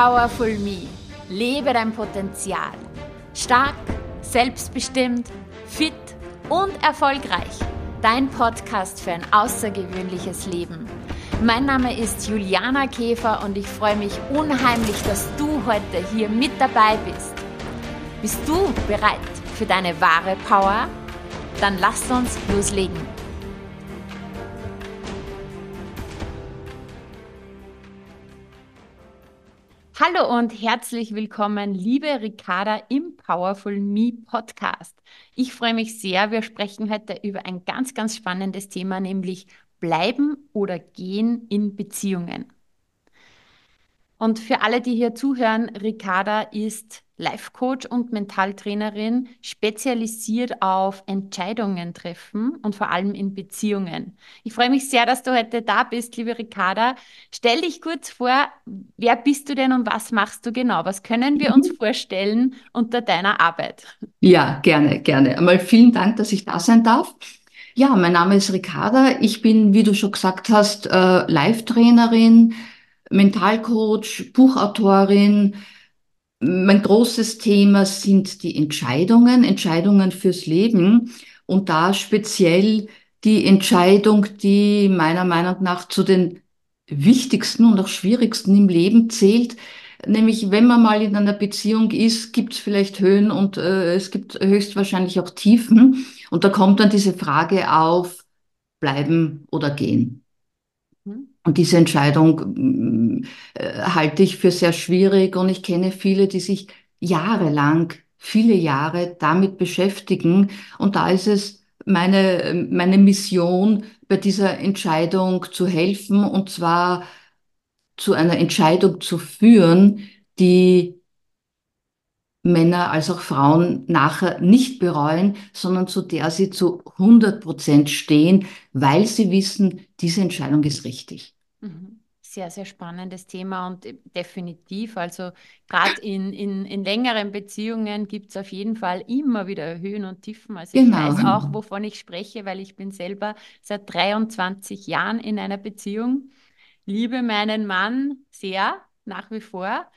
Powerful Me. Lebe dein Potenzial. Stark, selbstbestimmt, fit und erfolgreich. Dein Podcast für ein außergewöhnliches Leben. Mein Name ist Juliana Käfer und ich freue mich unheimlich, dass du heute hier mit dabei bist. Bist du bereit für deine wahre Power? Dann lasst uns loslegen. Hallo und herzlich willkommen, liebe Ricarda im Powerful Me Podcast. Ich freue mich sehr. Wir sprechen heute über ein ganz, ganz spannendes Thema, nämlich bleiben oder gehen in Beziehungen. Und für alle, die hier zuhören, Ricarda ist Life Coach und Mentaltrainerin, spezialisiert auf Entscheidungen treffen und vor allem in Beziehungen. Ich freue mich sehr, dass du heute da bist, liebe Ricarda. Stell dich kurz vor, wer bist du denn und was machst du genau? Was können wir uns mhm. vorstellen unter deiner Arbeit? Ja, gerne, gerne. Einmal vielen Dank, dass ich da sein darf. Ja, mein Name ist Ricarda. Ich bin, wie du schon gesagt hast, äh, Live-Trainerin, Mentalcoach, Buchautorin, mein großes Thema sind die Entscheidungen, Entscheidungen fürs Leben und da speziell die Entscheidung, die meiner Meinung nach zu den wichtigsten und auch schwierigsten im Leben zählt. Nämlich, wenn man mal in einer Beziehung ist, gibt es vielleicht Höhen und äh, es gibt höchstwahrscheinlich auch Tiefen. Und da kommt dann diese Frage auf, bleiben oder gehen. Und diese Entscheidung äh, halte ich für sehr schwierig und ich kenne viele, die sich jahrelang, viele Jahre damit beschäftigen. Und da ist es meine, meine Mission, bei dieser Entscheidung zu helfen und zwar zu einer Entscheidung zu führen, die Männer als auch Frauen nachher nicht bereuen, sondern zu der sie zu 100 Prozent stehen, weil sie wissen, diese Entscheidung ist richtig. Mhm. Sehr, sehr spannendes Thema und äh, definitiv, also gerade in, in, in längeren Beziehungen gibt es auf jeden Fall immer wieder Höhen und Tiefen. Also ich genau. weiß auch, wovon ich spreche, weil ich bin selber seit 23 Jahren in einer Beziehung, liebe meinen Mann sehr, nach wie vor.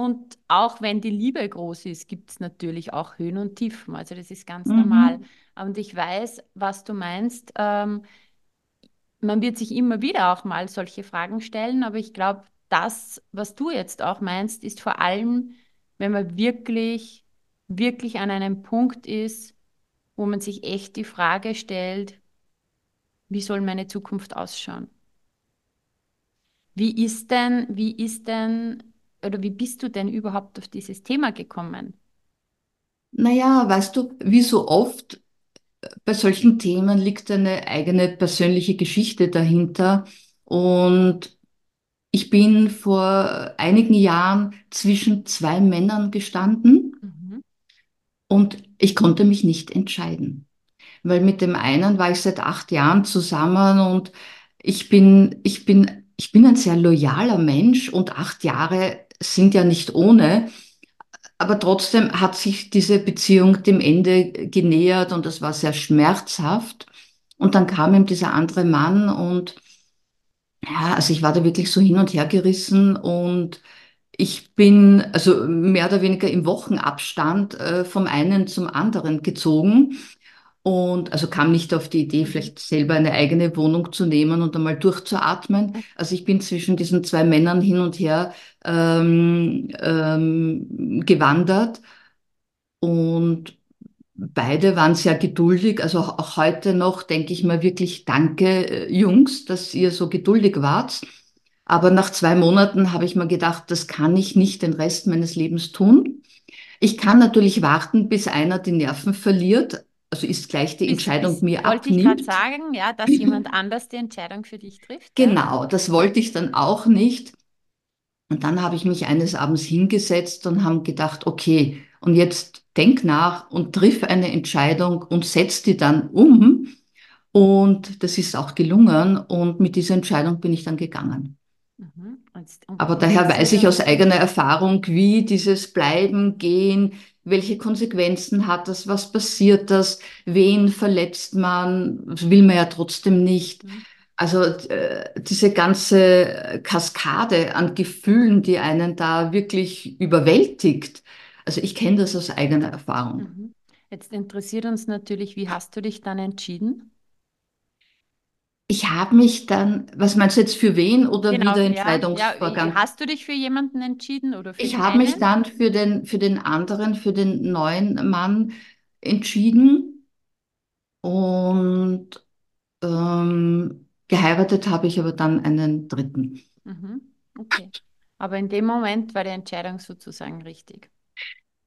Und auch wenn die Liebe groß ist, gibt es natürlich auch Höhen und Tiefen. Also das ist ganz mhm. normal. Und ich weiß, was du meinst. Ähm, man wird sich immer wieder auch mal solche Fragen stellen, aber ich glaube, das, was du jetzt auch meinst, ist vor allem, wenn man wirklich, wirklich an einem Punkt ist, wo man sich echt die Frage stellt, wie soll meine Zukunft ausschauen? Wie ist denn, wie ist denn oder wie bist du denn überhaupt auf dieses Thema gekommen? Naja, weißt du, wie so oft äh, bei solchen Themen liegt eine eigene persönliche Geschichte dahinter. Und ich bin vor einigen Jahren zwischen zwei Männern gestanden mhm. und ich konnte mich nicht entscheiden. Weil mit dem einen war ich seit acht Jahren zusammen und ich bin, ich bin, ich bin ein sehr loyaler Mensch und acht Jahre sind ja nicht ohne. Aber trotzdem hat sich diese Beziehung dem Ende genähert und das war sehr schmerzhaft. Und dann kam ihm dieser andere Mann und ja, also ich war da wirklich so hin und her gerissen und ich bin also mehr oder weniger im Wochenabstand äh, vom einen zum anderen gezogen und also kam nicht auf die Idee, vielleicht selber eine eigene Wohnung zu nehmen und einmal durchzuatmen. Also ich bin zwischen diesen zwei Männern hin und her ähm, ähm, gewandert und beide waren sehr geduldig. Also auch, heute noch denke ich mir wirklich Danke, äh, Jungs, dass ihr so geduldig wart. Aber nach zwei Monaten habe ich mir gedacht, das kann ich nicht den Rest meines Lebens tun. Ich kann natürlich warten, bis einer die Nerven verliert, also ist gleich die Entscheidung ist, mir wollte abnimmt. Wollte ich gerade sagen, ja, dass jemand anders die Entscheidung für dich trifft. Genau, das wollte ich dann auch nicht. Und dann habe ich mich eines Abends hingesetzt und habe gedacht, okay, und jetzt denk nach und triff eine Entscheidung und setz die dann um. Und das ist auch gelungen. Und mit dieser Entscheidung bin ich dann gegangen. Mhm. Und, und Aber daher weiß ich aus eigener Erfahrung, wie dieses Bleiben, Gehen, welche Konsequenzen hat das, was passiert das, wen verletzt man, das will man ja trotzdem nicht. Mhm. Also äh, diese ganze Kaskade an Gefühlen, die einen da wirklich überwältigt. Also ich kenne das aus eigener Erfahrung. Mhm. Jetzt interessiert uns natürlich, wie hast du dich dann entschieden? Ich habe mich dann, was meinst du jetzt für wen oder wie Genau, der ja, ja. Entscheidungsvorgang? Hast du dich für jemanden entschieden oder für Ich habe mich dann für den, für den anderen, für den neuen Mann entschieden und ähm, geheiratet habe ich aber dann einen dritten. Mhm. Okay. Aber in dem Moment war die Entscheidung sozusagen richtig.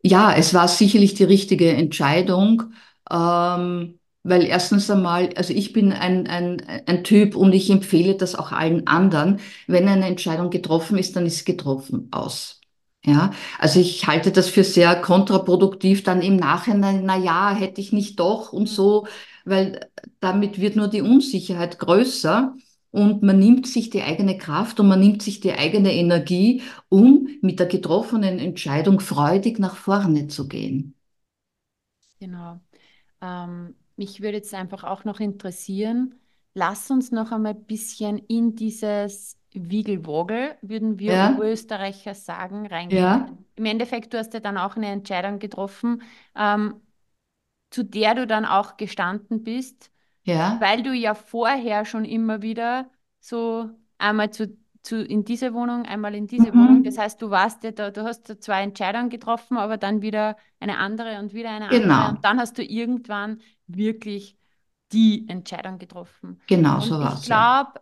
Ja, es war sicherlich die richtige Entscheidung, ähm, weil erstens einmal, also ich bin ein, ein, ein Typ und ich empfehle das auch allen anderen, wenn eine Entscheidung getroffen ist, dann ist sie getroffen aus. Ja, also ich halte das für sehr kontraproduktiv, dann im Nachhinein, na ja, hätte ich nicht doch und so, weil damit wird nur die Unsicherheit größer und man nimmt sich die eigene Kraft und man nimmt sich die eigene Energie um mit der getroffenen Entscheidung freudig nach vorne zu gehen. Genau. Ähm, mich würde jetzt einfach auch noch interessieren, lass uns noch einmal ein bisschen in dieses Wiegelwogel, würden wir Ja, Oberösterreicher sagen, reingehen. ja, Im Endeffekt, du hast ja dann auch eine Entscheidung getroffen, ähm, zu der du dann auch gestanden bist, ja, weil du ja vorher schon immer wieder so einmal zu, zu in diese Wohnung, einmal in diese Wohnung. Das mhm. heißt, du warst ja da, du hast da zwei Entscheidungen getroffen, aber dann wieder eine andere und wieder eine andere. Genau, Und dann hast du irgendwann wirklich die Entscheidung getroffen. genau Und so ich war's, ja. glaube,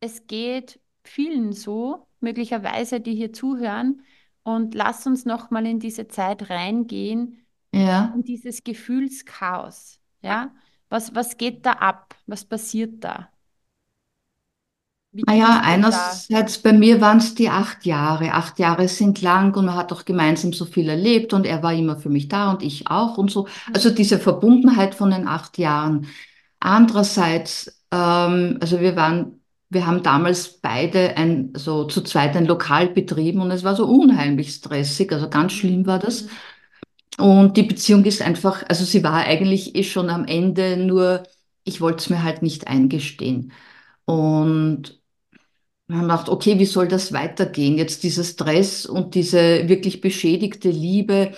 es geht vielen so, möglicherweise, die hier zuhören. Und lass uns noch mal in diese Zeit reingehen, Ja. in dieses Gefühlschaos. Ja? Was, was geht da ab? Was passiert da? Naja, da? einerseits bei mir waren es die acht Jahre. Acht Jahre sind lang und man hat auch gemeinsam so viel erlebt und er war immer für mich da und ich auch und so. Mhm. Also diese Verbundenheit von den acht Jahren. Andererseits, ähm, also wir waren, wir haben damals beide ein, so zu zweit ein Lokal betrieben und es war so unheimlich stressig, also ganz Mhm. schlimm war das. Mhm. Und die Beziehung ist einfach, also sie war eigentlich eh schon am Ende, nur ich wollte es mir halt nicht eingestehen. Und wir haben gedacht, okay, wie soll das weitergehen? Jetzt dieser Stress und diese wirklich beschädigte Liebe,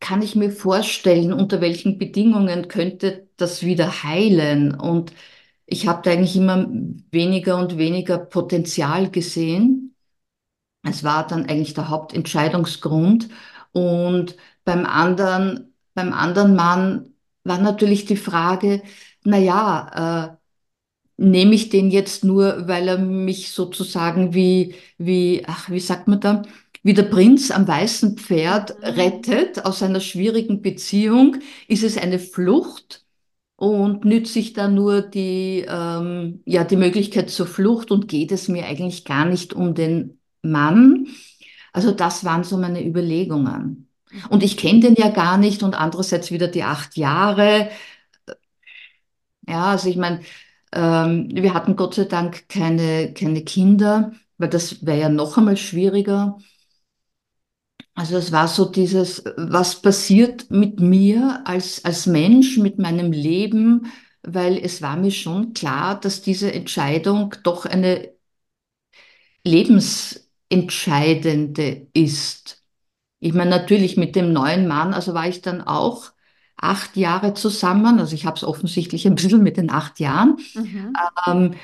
kann ich mir vorstellen, unter welchen Bedingungen könnte das wieder heilen? Und ich habe da eigentlich immer weniger und weniger Potenzial gesehen. Es war dann eigentlich der Hauptentscheidungsgrund. Und beim anderen, beim anderen Mann war natürlich die Frage, na ja, äh, nehme ich den jetzt nur, weil er mich sozusagen wie, wie, ach, wie sagt man da, wie der Prinz am weißen Pferd Mhm. rettet aus einer schwierigen Beziehung? Ist es eine Flucht? Und nütze ich da nur die, ähm, ja, die Möglichkeit zur Flucht und geht es mir eigentlich gar nicht um den Mann? Also das waren so meine Überlegungen. Und Mhm. ich kenne den ja gar nicht und andererseits wieder die acht Jahre. Ja, also ich meine, ähm, wir hatten Gott sei Dank keine, keine Kinder, weil das wäre ja noch einmal schwieriger. Also es war so dieses, was passiert mit mir als, als Mensch, mit meinem Leben, weil es war mir schon klar, dass diese Entscheidung doch eine lebensentscheidende ist. Ich meine, natürlich mit dem neuen Mann, also war ich dann auch acht Jahre zusammen. Also ich habe es offensichtlich ein bisschen mit den acht Jahren. Mhm. Ähm,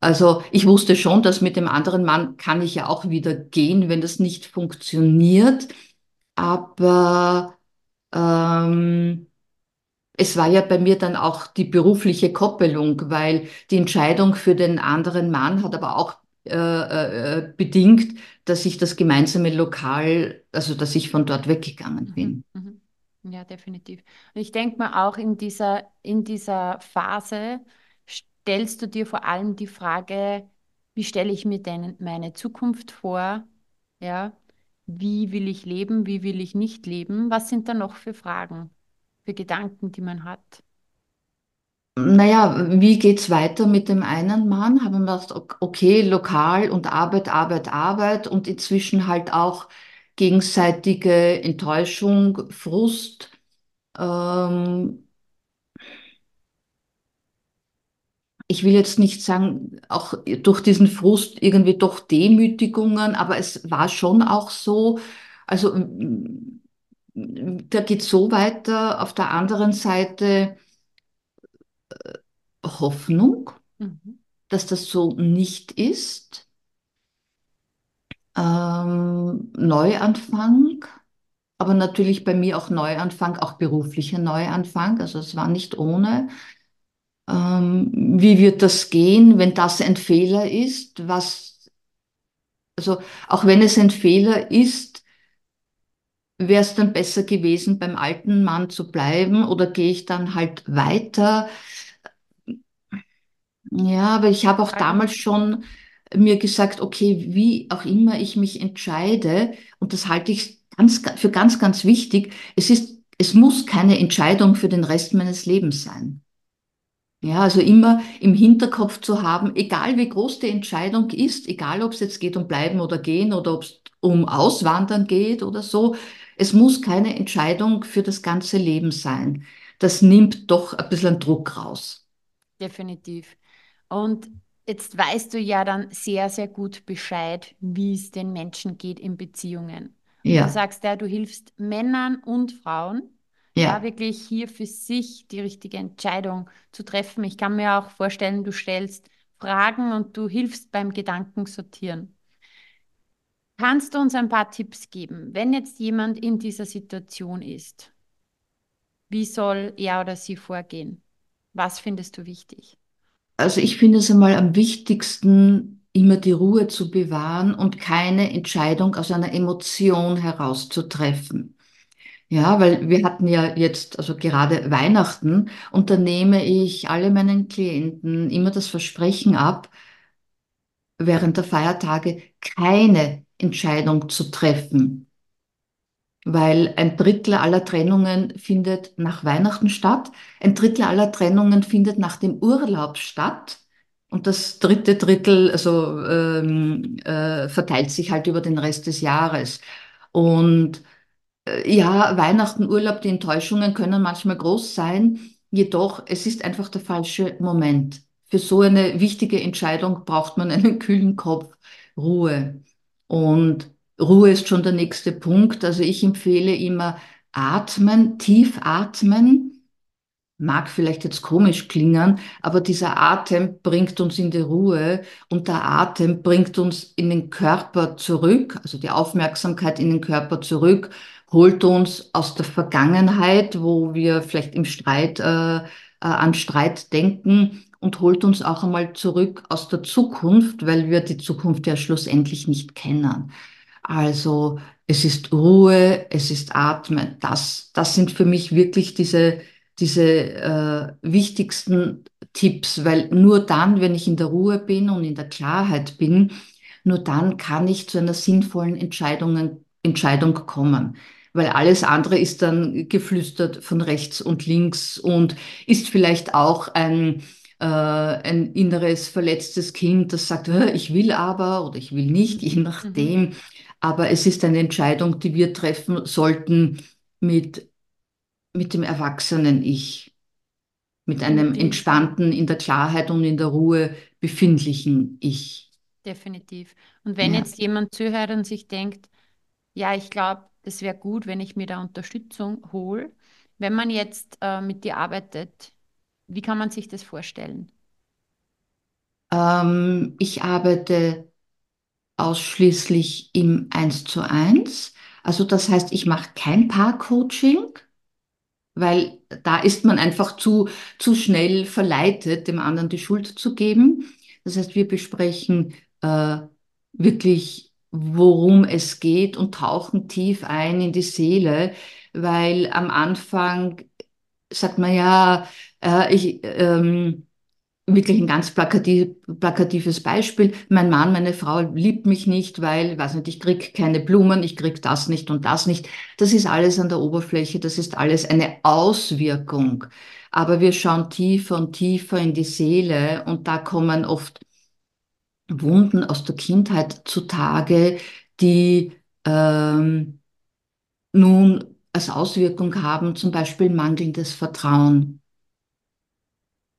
also ich wusste schon, dass mit dem anderen Mann kann ich ja auch wieder gehen, wenn das nicht funktioniert. Aber ähm, es war ja bei mir dann auch die berufliche Koppelung, weil die Entscheidung für den anderen Mann hat aber auch äh, äh, bedingt, dass ich das gemeinsame Lokal, also dass ich von dort weggegangen Mhm. bin. Mhm. Ja, definitiv. Und ich denke mal auch in dieser, in dieser Phase stellst du dir vor allem die Frage, wie stelle ich mir denn meine Zukunft vor? Ja, wie will ich leben? Wie will ich nicht leben? Was sind da noch für Fragen, für Gedanken, die man hat? Naja, wie geht's weiter mit dem einen Mann? Haben wir gedacht, ok- okay, lokal und Arbeit, Arbeit, Arbeit und inzwischen halt auch gegenseitige Enttäuschung, Frust. Ähm, ich will jetzt nicht sagen, auch durch diesen Frust irgendwie doch Demütigungen, aber es war schon auch so, also da geht so weiter. Auf der anderen Seite Hoffnung, Mhm. dass das so nicht ist. Ähm, Neuanfang, aber natürlich bei mir auch Neuanfang, auch beruflicher Neuanfang. Also es war nicht ohne. Ähm, wie wird das gehen, wenn das ein Fehler ist? Was, also auch wenn es ein Fehler ist, wäre es dann besser gewesen, beim alten Mann zu bleiben oder gehe ich dann halt weiter? Ja, aber ich habe auch Fragen. damals schon mir gesagt, okay, wie auch immer ich mich entscheide, und das halte ich ganz, für ganz, ganz wichtig, es ist, es muss keine Entscheidung für den Rest meines Lebens sein. Ja, also immer im Hinterkopf zu haben, egal wie groß die Entscheidung ist, egal ob es jetzt geht um bleiben oder gehen oder ob es um Auswandern geht oder so, es muss keine Entscheidung für das ganze Leben sein. Das nimmt doch ein bisschen Druck raus. Definitiv. Und jetzt weißt du ja dann sehr, sehr gut Bescheid, wie es den Menschen geht in Beziehungen. Und du Ja, sagst ja, du hilfst Männern und Frauen, ja, ja. wirklich hier für sich die richtige Entscheidung zu treffen. Ich kann mir auch vorstellen, du stellst Fragen und du hilfst beim Gedankensortieren. Kannst du uns ein paar Tipps geben, wenn jetzt jemand in dieser Situation ist? Wie soll er oder sie vorgehen? Was findest du wichtig? Also ich finde es einmal am wichtigsten, immer die Ruhe zu bewahren und keine Entscheidung aus einer Emotion herauszutreffen. Ja, weil wir hatten ja jetzt, also gerade Weihnachten, und da nehme ich alle meinen Klienten immer das Versprechen ab, während der Feiertage keine Entscheidung zu treffen weil ein Drittel aller Trennungen findet nach Weihnachten statt, ein Drittel aller Trennungen findet nach dem Urlaub statt und das dritte Drittel also, ähm, äh, verteilt sich halt über den Rest des Jahres. Und äh, ja, Weihnachten, Urlaub, die Enttäuschungen können manchmal groß sein, jedoch es ist einfach der falsche Moment. Für so eine wichtige Entscheidung braucht man einen kühlen Kopf, Ruhe. Und Ruhe ist schon der nächste Punkt. Also ich empfehle immer atmen, tief atmen. Mag vielleicht jetzt komisch klingen, aber dieser Atem bringt uns in die Ruhe und der Atem bringt uns in den Körper zurück, also die Aufmerksamkeit in den Körper zurück, holt uns aus der Vergangenheit, wo wir vielleicht im Streit, äh, äh, an Streit denken und holt uns auch einmal zurück aus der Zukunft, weil wir die Zukunft ja schlussendlich nicht kennen. Also es ist Ruhe, es ist Atmen. Das, das sind für mich wirklich diese, diese äh, wichtigsten Tipps, weil nur dann, wenn ich in der Ruhe bin und in der Klarheit bin, nur dann kann ich zu einer sinnvollen Entscheidungen, Entscheidung kommen. Weil alles andere ist dann geflüstert von rechts und links und ist vielleicht auch ein, äh, ein inneres verletztes Kind, das sagt, "Äh, ich will aber oder ich will nicht, je Mhm. Aber es ist eine Entscheidung, die wir treffen sollten mit, mit dem erwachsenen Ich, mit einem Definitiv. entspannten, in der Klarheit und in der Ruhe befindlichen Ich. Definitiv. Und wenn Ja. jetzt jemand zuhört und sich denkt, ja, ich glaube, das wäre gut, wenn ich mir da Unterstützung hole. Wenn man jetzt äh, mit dir arbeitet, wie kann man sich das vorstellen? Ähm, ich arbeite ausschließlich im Eins zu eins. Also das heißt, ich mache kein Paar-Coaching. weil da ist man einfach zu, zu schnell verleitet, dem anderen die Schuld zu geben. Das heißt, wir besprechen äh, wirklich, worum es geht und tauchen tief ein in die Seele, weil am Anfang sagt man ja, äh, ich, ähm, wirklich ein ganz plakativ, plakatives Beispiel. Mein Mann, meine Frau liebt mich nicht, weil, weiß nicht, ich krieg keine Blumen, ich krieg das nicht und das nicht. Das ist alles an der Oberfläche, das ist alles eine Auswirkung. Aber wir schauen tiefer und tiefer in die Seele und da kommen oft Wunden aus der Kindheit zutage, die ähm, nun als Auswirkung haben, zum Beispiel mangelndes Vertrauen.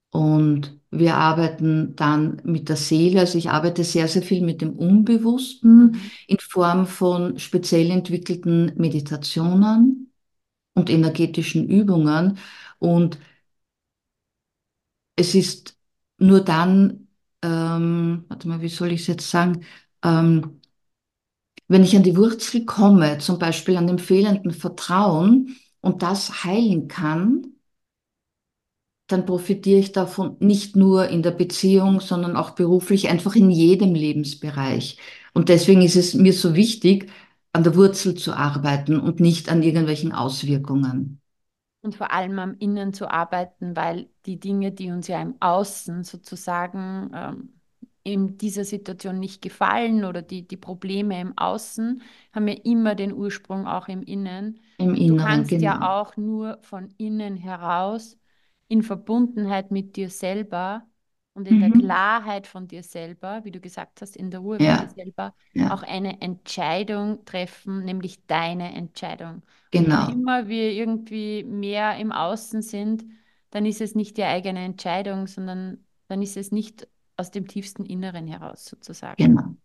Und Wir arbeiten dann mit der Seele. Also ich arbeite sehr, sehr viel mit dem Unbewussten in Form von speziell entwickelten Meditationen und energetischen Übungen. Und es ist nur dann, ähm, warte mal, wie soll ich es jetzt sagen, ähm, wenn ich an die Wurzel komme, zum Beispiel an dem fehlenden Vertrauen und das heilen kann, dann profitiere ich davon nicht nur in der Beziehung, sondern auch beruflich, einfach in jedem Lebensbereich. Und deswegen ist es mir so wichtig, an der Wurzel zu arbeiten und nicht an irgendwelchen Auswirkungen. Und vor allem am Innen zu arbeiten, weil die Dinge, die uns ja im Außen sozusagen ähm, in dieser Situation nicht gefallen oder die, die Probleme im Außen, haben ja immer den Ursprung auch im Innen. Im Und du Inneren, kannst genau. ja auch nur von innen heraus in Verbundenheit mit dir selber und in der Mhm. Klarheit von dir selber, wie du gesagt hast, in der Ruhe von dir Ja, selber, ja, auch eine Entscheidung treffen, nämlich deine Entscheidung. Und genau, immer wir irgendwie mehr im Außen sind, dann ist es nicht die eigene Entscheidung, sondern dann ist es nicht aus dem tiefsten Inneren heraus sozusagen. genau,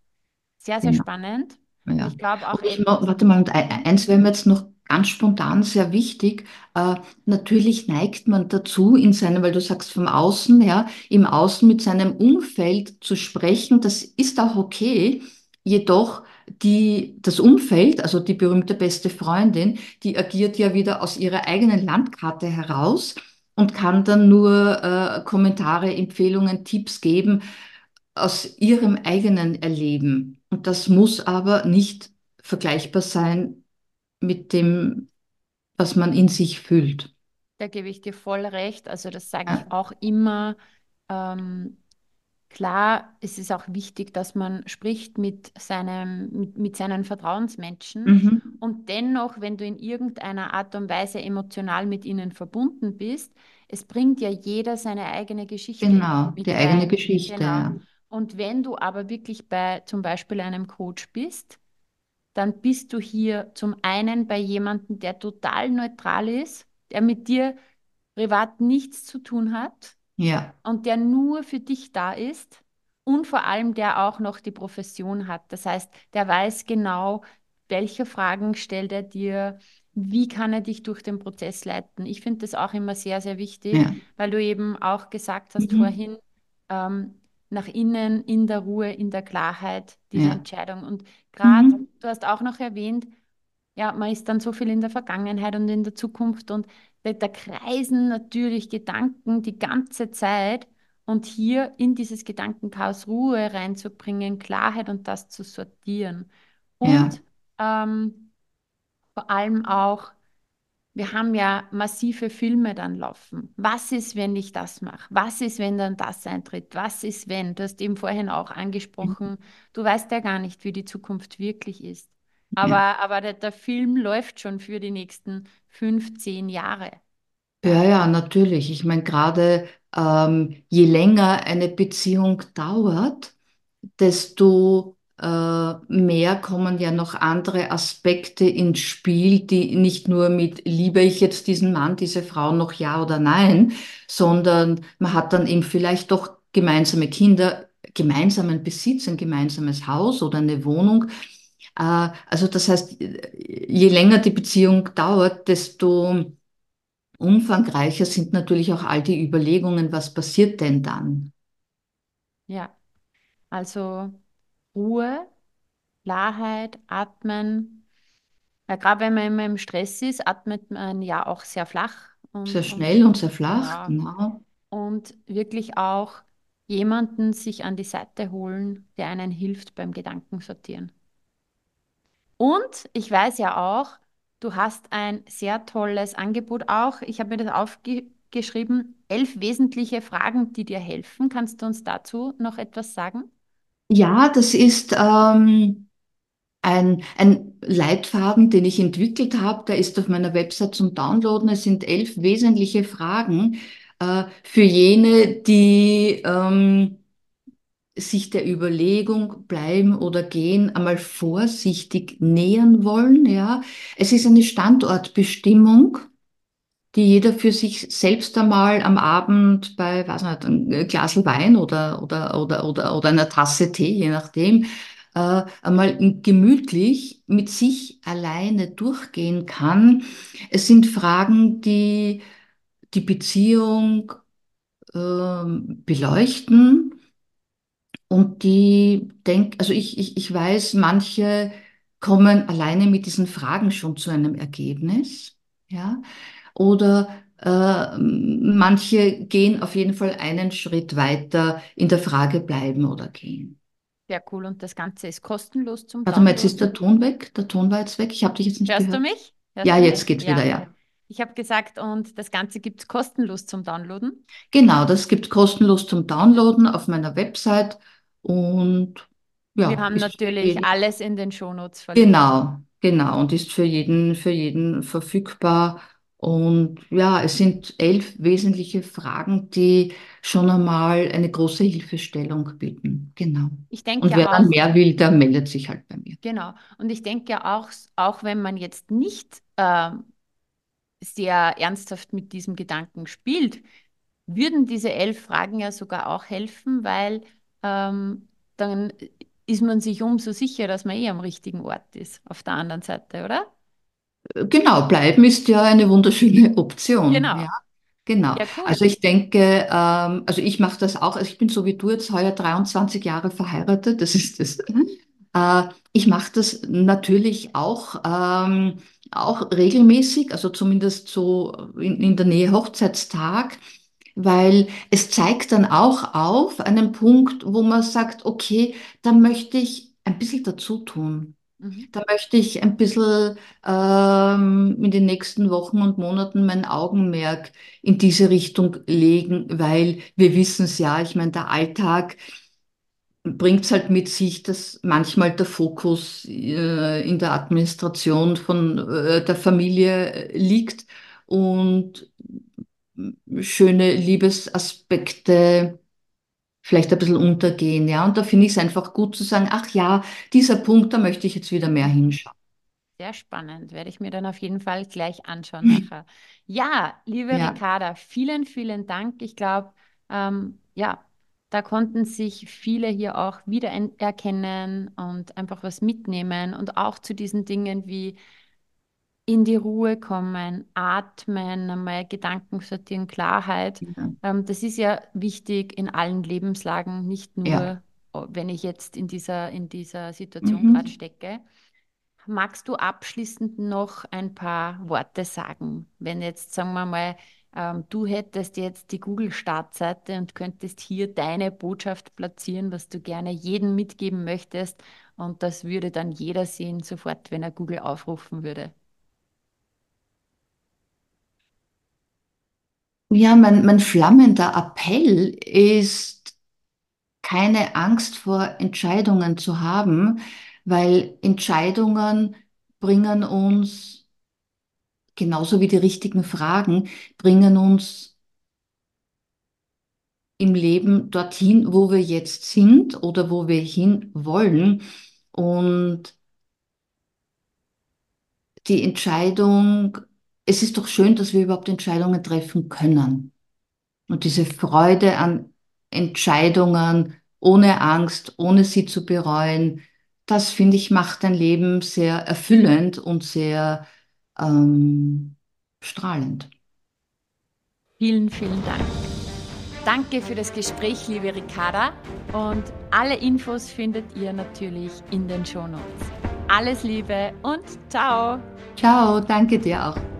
Sehr, sehr genau. spannend. Ja. ich glaube auch ich, warte mal, und ei- eins wäre mir jetzt noch ganz spontan sehr wichtig. Äh, natürlich neigt man dazu, in seinem, weil du sagst vom Außen, ja, im Außen mit seinem Umfeld zu sprechen. Das ist auch okay. Jedoch die, das Umfeld, also die berühmte beste Freundin, die agiert ja wieder aus ihrer eigenen Landkarte heraus und kann dann nur äh, Kommentare, Empfehlungen, Tipps geben aus ihrem eigenen Erleben. Und das muss aber nicht vergleichbar sein mit dem, was man in sich fühlt. da gebe ich dir voll recht. Also das sage ich auch immer. Ähm, Klar, es ist auch wichtig, dass man spricht mit seinem, mit, mit seinen Vertrauensmenschen Mhm. und dennoch, wenn du in irgendeiner Art und Weise emotional mit ihnen verbunden bist, es bringt ja jeder seine eigene Geschichte Genau, die mit eigene rein. Geschichte, Genau. ja. Und wenn du aber wirklich bei zum Beispiel einem Coach bist, dann bist du hier zum einen bei jemandem, der total neutral ist, der mit dir privat nichts zu tun hat Ja, und der nur für dich da ist und vor allem der auch noch die Profession hat. Das heißt, der weiß genau, welche Fragen stellt er dir, wie kann er dich durch den Prozess leiten. Ich finde das auch immer sehr, sehr wichtig, ja. weil du eben auch gesagt hast Mhm. vorhin, ähm, nach innen, in der Ruhe, in der Klarheit, diese Ja. Entscheidung. Und gerade, Mhm. Du hast auch noch erwähnt, ja, man ist dann so viel in der Vergangenheit und in der Zukunft und da, da kreisen natürlich Gedanken die ganze Zeit und hier in dieses Gedankenchaos Ruhe reinzubringen, Klarheit und das zu sortieren. Ja, Und ähm, vor allem auch, wir haben ja massive Filme dann laufen. Was ist, wenn ich das mache? Was ist, wenn dann das eintritt? Was ist, wenn? Du hast eben vorhin auch angesprochen, du weißt ja gar nicht, wie die Zukunft wirklich ist. ja. Aber, aber der, der Film läuft schon für die nächsten fünf, zehn Jahre. Ja, Ja, natürlich. Ich meine, gerade ähm, je länger eine Beziehung dauert, desto mehr kommen ja noch andere Aspekte ins Spiel, die nicht nur mit liebe ich jetzt diesen Mann, diese Frau noch ja oder nein, sondern man hat dann eben vielleicht doch gemeinsame Kinder, gemeinsamen Besitz, ein gemeinsames Haus oder eine Wohnung. Äh, also das heißt, je länger die Beziehung dauert, desto umfangreicher sind natürlich auch all die Überlegungen, was passiert denn dann? ja. Also Ruhe, Klarheit, Atmen. Ja, gerade wenn man immer im Stress ist, atmet man ja auch sehr flach Sehr und, und schnell und sehr flach, ja, genau. und wirklich auch jemanden sich an die Seite holen, der einen hilft beim Gedankensortieren. Und ich weiß ja auch, du hast ein sehr tolles Angebot auch. Ich habe mir das aufgeschrieben, elf wesentliche Fragen, die dir helfen. Kannst du uns dazu noch etwas sagen? Ja, das ist ähm, ein, ein Leitfaden, den ich entwickelt habe. Der ist auf meiner Website zum Downloaden. Es sind elf wesentliche Fragen äh, für jene, die ähm, sich der Überlegung bleiben oder gehen einmal vorsichtig nähern wollen. Ja, es ist eine Standortbestimmung. Die jeder für sich selbst einmal am Abend bei, weiß nicht, ein Glas Wein oder, oder, oder, oder, oder einer Tasse Tee, je nachdem, äh, einmal gemütlich mit sich alleine durchgehen kann. Es sind Fragen, die die Beziehung äh, beleuchten und die denk, also ich, ich, ich weiß, manche kommen alleine mit diesen Fragen schon zu einem Ergebnis, ja, oder äh, manche gehen auf jeden Fall einen Schritt weiter in der Frage bleiben oder gehen. Sehr cool. Und das Ganze ist kostenlos zum Warte mal, jetzt ist der Ton weg. Der Ton war jetzt weg. Ich habe dich jetzt nicht Hörst gehört. du mich? Hörst ja, du jetzt geht's ja. wieder, ja. Ich habe gesagt, und das Ganze gibt es kostenlos zum Downloaden? Genau, das gibt es kostenlos zum Downloaden auf meiner Website. Und ja. Wir haben natürlich alles in den Shownotes verlinkt. Genau, genau. Und ist für jeden, für jeden verfügbar. Und ja, es sind elf wesentliche Fragen, die schon einmal eine große Hilfestellung bieten. Genau. Ich denke Und wer ja dann mehr will, der meldet sich halt bei mir. Genau. Und ich denke ja auch, auch wenn man jetzt nicht äh, sehr ernsthaft mit diesem Gedanken spielt, würden diese elf Fragen ja sogar auch helfen, weil ähm, dann ist man sich umso sicher, dass man eh am richtigen Ort ist, auf der anderen Seite, oder? Genau, bleiben ist ja eine wunderschöne Option. Genau. Ja, genau. Ja, cool. Also ich denke, ähm, also ich mache das auch, also ich bin so wie du jetzt heuer 23 Jahre verheiratet, das ist das. Äh, ich mache das natürlich auch, ähm, auch regelmäßig, also zumindest so in, in der Nähe Hochzeitstag, weil es zeigt dann auch auf einen Punkt, wo man sagt, okay, da möchte ich ein bisschen dazu tun. Mhm. Da möchte ich ein bisschen ähm, in den nächsten Wochen und Monaten mein Augenmerk in diese Richtung legen, weil wir wissen es ja, ich meine, der Alltag bringt es halt mit sich, dass manchmal der Fokus äh, in der Administration von äh, der Familie liegt und schöne Liebesaspekte vielleicht ein bisschen untergehen, ja. Und da finde ich es einfach gut zu sagen, ach ja, dieser Punkt, da möchte ich jetzt wieder mehr hinschauen. Sehr spannend, werde ich mir dann auf jeden Fall gleich anschauen nachher. Ja, liebe ja. Ricarda, vielen, vielen Dank. Ich glaube, ähm, ja, da konnten sich viele hier auch wiedererkennen und einfach was mitnehmen und auch zu diesen Dingen wie in die Ruhe kommen, atmen, einmal Gedanken sortieren, Klarheit. Ja. Ähm, das ist ja wichtig in allen Lebenslagen, nicht nur, ja. wenn ich jetzt in dieser, in dieser Situation mhm. gerade stecke. Magst du abschließend noch ein paar Worte sagen? Wenn jetzt, sagen wir mal, ähm, du hättest jetzt die Google-Startseite und könntest hier deine Botschaft platzieren, was du gerne jedem mitgeben möchtest. Und das würde dann jeder sehen sofort, wenn er Google aufrufen würde. Ja, mein, mein flammender Appell ist, keine Angst vor Entscheidungen zu haben, weil Entscheidungen bringen uns, genauso wie die richtigen Fragen, bringen uns im Leben dorthin, wo wir jetzt sind oder wo wir hin wollen. Und die Entscheidung es ist doch schön, dass wir überhaupt Entscheidungen treffen können. Und diese Freude an Entscheidungen ohne Angst, ohne sie zu bereuen, das finde ich macht dein Leben sehr erfüllend und sehr ähm, strahlend. Vielen, vielen Dank. Danke für das Gespräch, liebe Ricarda. Und alle Infos findet ihr natürlich in den Shownotes. Alles Liebe und ciao. Ciao, danke dir auch.